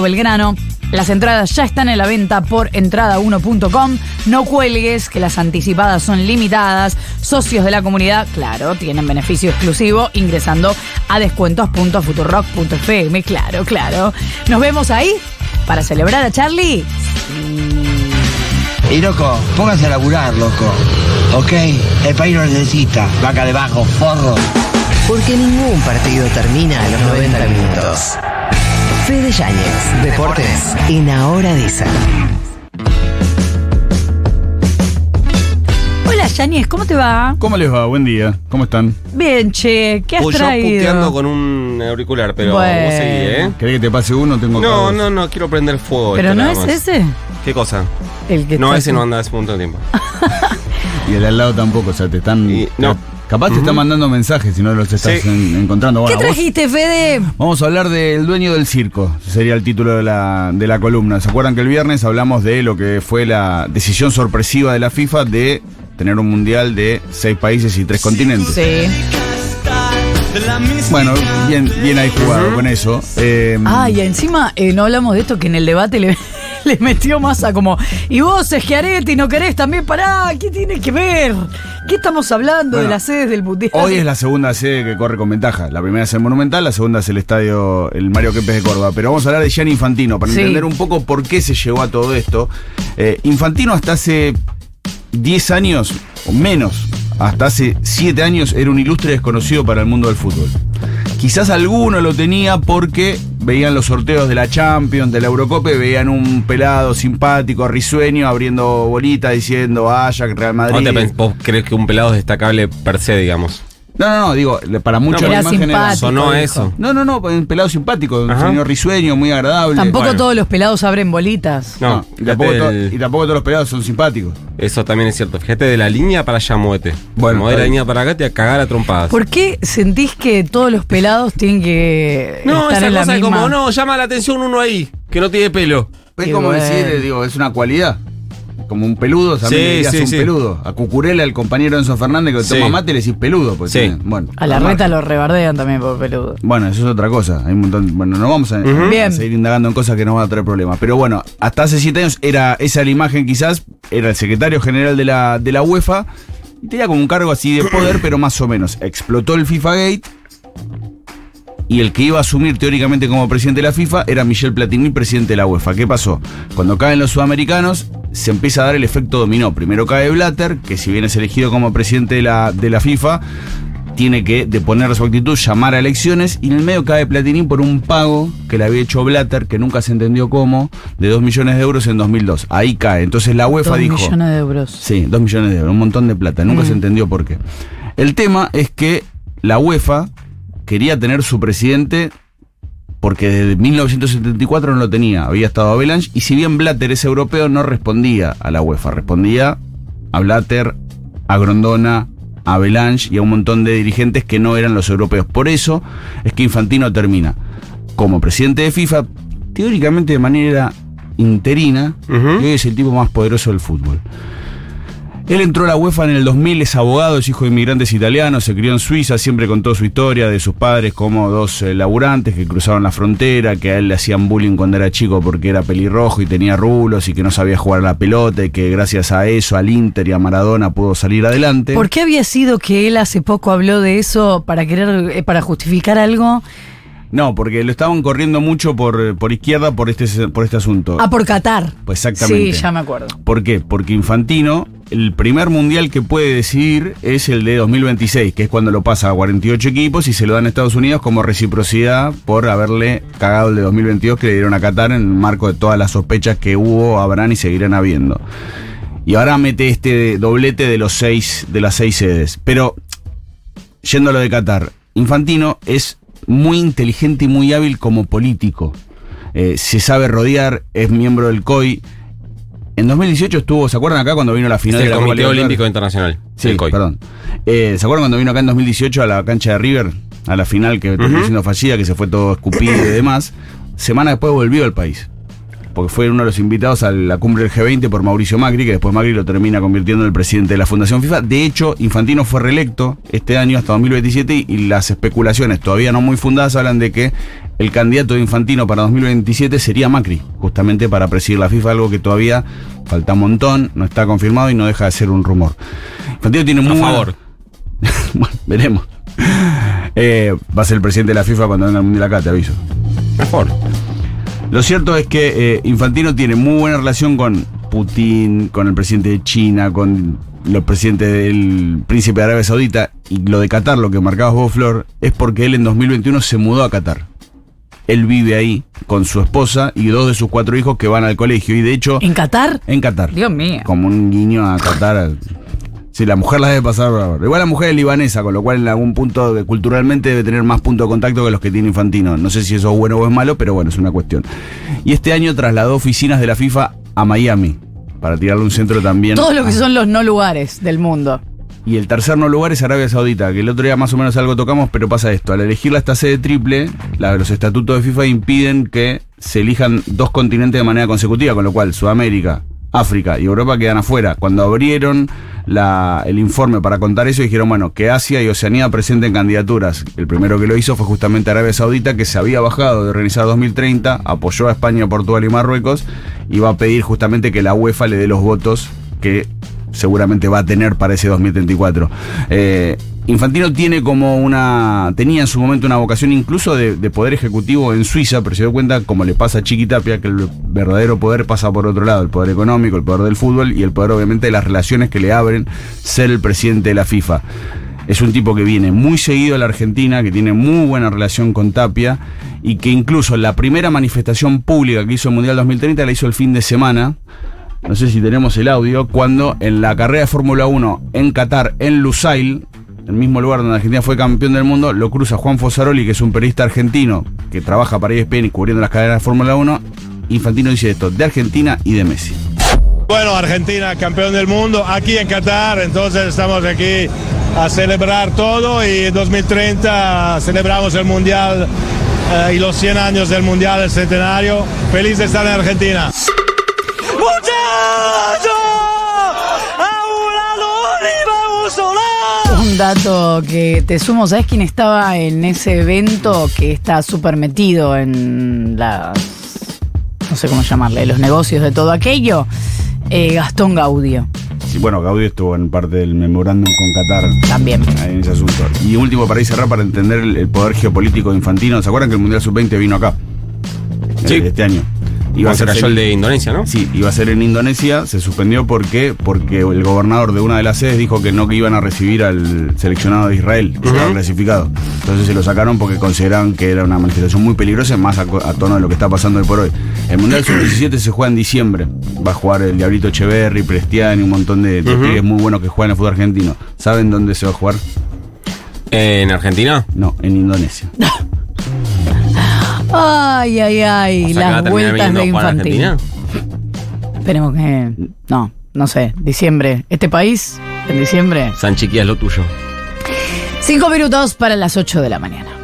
Belgrano. Las entradas ya están en la venta por entrada1.com. No cuelgues, que las anticipadas son limitadas. Socios de la comunidad, claro, tienen beneficio exclusivo ingresando a descuentos.futurock.fm. Claro, claro. Nos vemos ahí para celebrar a Charlie. Y loco, póngase a laburar, loco. ¿Ok? El país lo necesita. Vaca debajo, forro. Porque ningún partido termina a los 90 minutos. Fede Yáñez, Deportes, en Ahora Dicen. Hola, Yanis, ¿cómo te va? ¿Cómo les va? Buen día. ¿Cómo están? Bien, che, ¿qué has Uy, yo traído? puteando con un auricular, pero Bueno. vos seguí, ¿eh? ¿Querés que te pase uno? Tengo No, no, no, quiero prender fuego. ¿Pero esto no nada es más. ese? ¿Qué cosa? El que No, está ese así. no anda hace un montón de tiempo. Y el de al lado tampoco, o sea, te están. Y- no. Capaz te están mandando mensajes si no los estás Sí. en- encontrando. ¿Qué Bueno, vos- trajiste, Fede? Vamos a hablar del dueño del circo, sería el título de la, de la columna. ¿Se acuerdan que el viernes hablamos de lo que fue la decisión sorpresiva de la FIFA de tener un mundial de seis países y tres continentes? Sí. Bueno, bien, bien ahí jugado con eso. Eh, Ah, y encima eh, no hablamos de esto que en el debate le, le metió masa como, y vos, Eschiaretti, no querés también pará, ¿qué tiene que ver? ¿Qué estamos hablando de las sedes del mundial? Hoy es la segunda sede que corre con ventaja. La primera es el Monumental, la segunda es el estadio, el Mario Kempes de Córdoba. Pero vamos a hablar de Gianni Infantino para Sí. entender un poco por qué se llegó a todo esto. Eh, Infantino hasta hace 10 años, o menos, hasta hace 7 años, era un ilustre desconocido para el mundo del fútbol. Quizás alguno lo tenía porque veían los sorteos de la Champions, de la Eurocopa y veían un pelado simpático, risueño, abriendo bolita diciendo Ajax, Real Madrid. ¿Vos, crees que un pelado es destacable per se, digamos? No, no, no, digo, para muchos pero la imagen era-. Sonó eso. No, no, no, un pelado simpático, un Ajá. señor risueño, muy agradable. Tampoco Bueno. todos los pelados abren bolitas. No, y, tampoco y todos los pelados son simpáticos. Eso también es cierto. Fíjate de la línea para allá, muete. Bueno, Como de la línea para acá, te a cagar a trompadas. ¿Por qué sentís que todos los pelados tienen que No, estar esa en la cosa misma? como, no, llama la atención uno ahí, que no tiene pelo. Es como bueno. decir, digo, es una cualidad. Como un peludo, también Sí, le dirías sí, un sí. peludo. A Cucurella, el compañero Enzo Fernández que Sí. toma mate, le decís peludo. Pues Sí. tiene- bueno, A la reta lo rebardean también por peludo. Bueno, eso es otra cosa. Hay un montón. Bueno, no vamos a, a seguir indagando en cosas que nos van a traer problemas. Pero bueno, hasta hace siete años era esa la imagen, quizás, era el secretario general de la, de la UEFA. Y tenía como un cargo así de poder, pero más o menos. Explotó el FIFA Gate. Y el que iba a asumir teóricamente como presidente de la FIFA era Michel Platini, presidente de la UEFA. ¿Qué pasó? Cuando caen los sudamericanos, se empieza a dar el efecto dominó. Primero cae Blatter, que si bien es elegido como presidente de la, de la FIFA, tiene que deponer su actitud, llamar a elecciones, y en el medio cae Platini por un pago que le había hecho Blatter, que nunca se entendió cómo, de 2 millones de euros en 2002. Ahí cae. Entonces la UEFA Dos dijo... millones de euros. Sí, 2 millones de euros, un montón de plata. Nunca Mm. se entendió por qué. El tema es que la UEFA quería tener su presidente porque desde 1974 no lo tenía. Había estado Avalanche y si bien Blatter es europeo, no respondía a la UEFA. Respondía a Blatter, a Grondona, a Avalanche y a un montón de dirigentes que no eran los europeos. Por eso es que Infantino termina como presidente de FIFA, teóricamente de manera interina, Ujú. y hoy es el tipo más poderoso del fútbol. Él entró a la UEFA en el 2000, es abogado, es hijo de inmigrantes italianos, se crió en Suiza, siempre contó su historia de sus padres como dos eh, laburantes que cruzaron la frontera, que a él le hacían bullying cuando era chico porque era pelirrojo y tenía rulos y que no sabía jugar a la pelota y que gracias a eso, al Inter y a Maradona pudo salir adelante. ¿Por qué había sido que él hace poco habló de eso para querer, eh, para justificar algo? No, porque lo estaban corriendo mucho por, por izquierda por este, por este asunto. Ah, por Qatar. Pues exactamente. Sí, ya me acuerdo. ¿Por qué? Porque Infantino, el primer mundial que puede decidir es el de 2026, que es cuando lo pasa a 48 equipos y se lo dan a Estados Unidos como reciprocidad por haberle cagado el de 2022 que le dieron a Qatar en el marco de todas las sospechas que hubo, habrán y seguirán habiendo. Y ahora mete este doblete de los seis, de las seis sedes. Pero, yendo a lo de Qatar, Infantino es muy inteligente y muy hábil como político. Eh, se sabe rodear, es miembro del COI. En 2018 estuvo, ¿se acuerdan acá cuando vino la final el de la Copa Comité? Olímpico Internacional. Sí, el COI. perdón. Eh, ¿Se acuerdan cuando vino acá en 2018 a la cancha de River? A la final que terminó Ujú. siendo fallida, que se fue todo escupido y demás. Semana después volvió al país. Porque fue uno de los invitados a la cumbre del G20 por Mauricio Macri, que después Macri lo termina convirtiendo en el presidente de la Fundación FIFA. De hecho, Infantino fue reelecto este año hasta 2027 y las especulaciones, todavía no muy fundadas, hablan de que el candidato de Infantino para 2027 sería Macri, justamente para presidir la FIFA, algo que todavía falta un montón, no está confirmado y no deja de ser un rumor. Infantino tiene A muy favor. bueno, veremos. Eh, va a ser el presidente de la FIFA cuando venga el Mundial acá, te aviso. Mejor. Lo cierto es que eh, Infantino tiene muy buena relación con Putin, con el presidente de China, con los presidentes del príncipe de Arabia Saudita y lo de Qatar, lo que marcabas vos, Flor, es porque él en 2021 se mudó a Qatar. Él vive ahí con su esposa y dos de sus cuatro hijos que van al colegio y de hecho ¿En Qatar? en Qatar. Dios mío. Como un guiño a Qatar. Sí, la mujer la debe pasar. Igual la mujer es libanesa, con lo cual en algún punto culturalmente debe tener más punto de contacto que los que tiene Infantino. No sé si eso es bueno o es malo, pero bueno, es una cuestión. Y este año trasladó oficinas de la FIFA a Miami para tirarle un centro también. Todo lo que son los no lugares del mundo. Y el tercer no lugar es Arabia Saudita, que el otro día más o menos algo tocamos, pero pasa esto. Al elegir esta sede triple, la- los estatutos de FIFA impiden que se elijan dos continentes de manera consecutiva, con lo cual Sudamérica, África y Europa quedan afuera. Cuando abrieron el informe para contar eso, dijeron, bueno, que Asia y Oceanía presenten candidaturas. El primero que lo hizo fue justamente Arabia Saudita, que se había bajado de organizar 2030, apoyó a España, Portugal y Marruecos, y va a pedir justamente que la UEFA le dé los votos que seguramente va a tener para ese 2034. Eh, Infantino tiene como una. tenía en su momento una vocación incluso de, de poder ejecutivo en Suiza, pero se dio cuenta, como le pasa a Chiquitapia, que el verdadero poder pasa por otro lado, el poder económico, el poder del fútbol y el poder obviamente de las relaciones que le abren ser el presidente de la FIFA. Es un tipo que viene muy seguido a la Argentina, que tiene muy buena relación con Tapia y que incluso la primera manifestación pública que hizo el Mundial 2030 la hizo el fin de semana. No sé si tenemos el audio, cuando en la carrera de Fórmula 1 en Qatar, en Lusail, el mismo lugar donde Argentina fue campeón del mundo, lo cruza Juan Fosaroli, que es un periodista argentino que trabaja para ESPN y cubriendo las carreras de Fórmula 1. Infantino dice esto, de Argentina y de Messi. Bueno, Argentina campeón del mundo aquí en Qatar, entonces estamos aquí a celebrar todo y en 2030 celebramos el Mundial eh, y los 100 años del Mundial, el centenario. Feliz de estar en Argentina. Un dato que te sumo, ¿sabes quién estaba en ese evento que está súper metido en las. no sé cómo llamarle, los negocios de todo aquello? Eh, Gastón Gaudio, Sí, bueno, Gaudio estuvo en parte del memorándum con Qatar también. en ese asunto. Y último, para ir cerrar, para entender el, el poder geopolítico de Infantino, ¿se acuerdan que el Mundial Sub-20 vino acá? Sí. Eh, Este año. Iba a ser cayó el de Indonesia, ¿no? Sí, iba a ser en Indonesia, se suspendió porque porque el gobernador de una de las sedes dijo que no que iban a recibir al seleccionado de Israel, que había clasificado. Entonces se lo sacaron porque consideraban que era una manifestación muy peligrosa, más a, tono de lo que está pasando hoy por hoy. El Mundial Sub-17 se juega en diciembre. Va a jugar el Diablito Echeverri, Prestiani, un montón de, de pibes muy buenos que juegan el fútbol argentino. ¿Saben dónde se va a jugar? ¿En Argentina? No, en Indonesia. Ay, ay, ay, O sea, las vueltas de. Argentina. Esperemos que. No, no sé, diciembre. ¿Este país? ¿En diciembre? San Chiquía es lo tuyo. Cinco minutos para las 8 de la mañana.